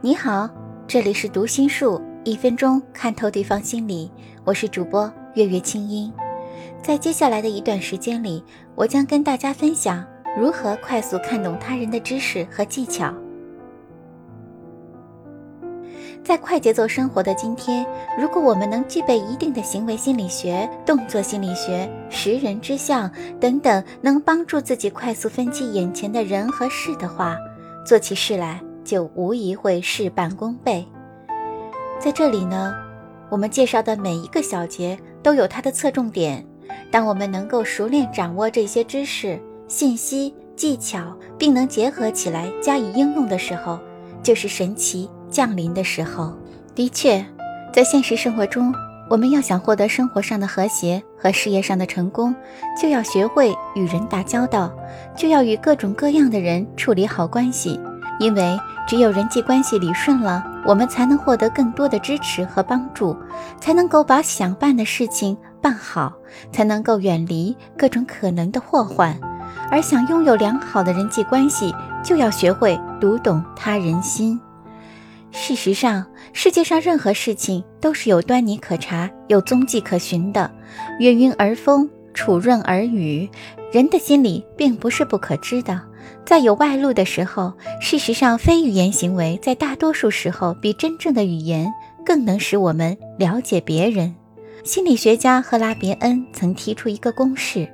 你好，这里是读心术，一分钟看透对方心理。我是主播月月清音。在接下来的一段时间里，我将跟大家分享如何快速看懂他人的知识和技巧。在快节奏生活的今天，如果我们能具备一定的行为心理学、动作心理学、识人之相等等，能帮助自己快速分析眼前的人和事的话，做起事来就无疑会事半功倍。在这里呢，我们介绍的每一个小节都有它的侧重点。当我们能够熟练掌握这些知识、信息、技巧，并能结合起来加以应用的时候，就是神奇。降临的时候，的确，在现实生活中，我们要想获得生活上的和谐和事业上的成功，就要学会与人打交道，就要与各种各样的人处理好关系。因为只有人际关系理顺了，我们才能获得更多的支持和帮助，才能够把想办的事情办好，才能够远离各种可能的祸患。而想拥有良好的人际关系，就要学会读懂他人心。事实上，世界上任何事情都是有端倪可查、有踪迹可寻的。月晕而风，楚润而雨，人的心理并不是不可知的。在有外露的时候，事实上，非语言行为在大多数时候比真正的语言更能使我们了解别人。心理学家赫拉别恩曾提出一个公式：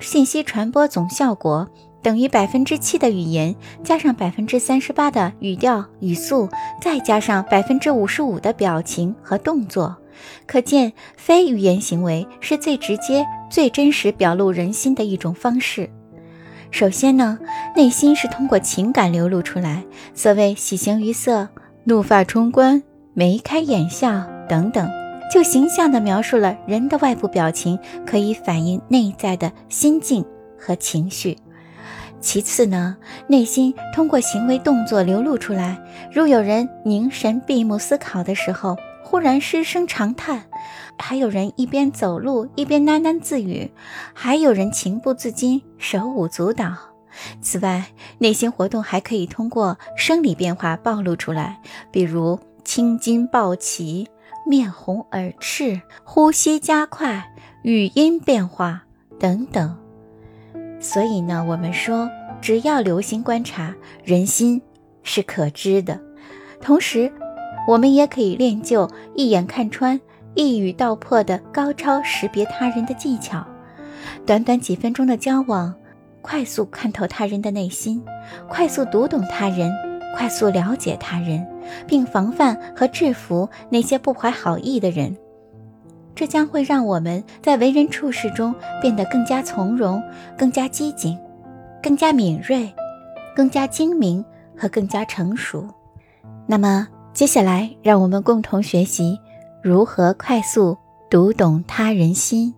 信息传播总效果。等于百分之七的语言，加上百分之三十八的语调语速，再加上百分之五十五的表情和动作，可见非语言行为是最直接、最真实表露人心的一种方式。首先呢，内心是通过情感流露出来，所谓喜形于色、怒发冲冠、眉开眼笑等等，就形象地描述了人的外部表情可以反映内在的心境和情绪。其次呢，内心通过行为动作流露出来。如有人凝神闭目思考的时候，忽然失声长叹；还有人一边走路一边喃喃自语；还有人情不自禁手舞足蹈。此外，内心活动还可以通过生理变化暴露出来，比如青筋暴起、面红耳赤、呼吸加快、语音变化等等。所以呢，我们说，只要留心观察，人心是可知的。同时，我们也可以练就一眼看穿、一语道破的高超识别他人的技巧。短短几分钟的交往，快速看透他人的内心，快速读懂他人，快速了解他人，并防范和制服那些不怀好意的人。这将会让我们在为人处事中变得更加从容、更加机警、更加敏锐、更加精明和更加成熟。那么，接下来让我们共同学习如何快速读懂他人心。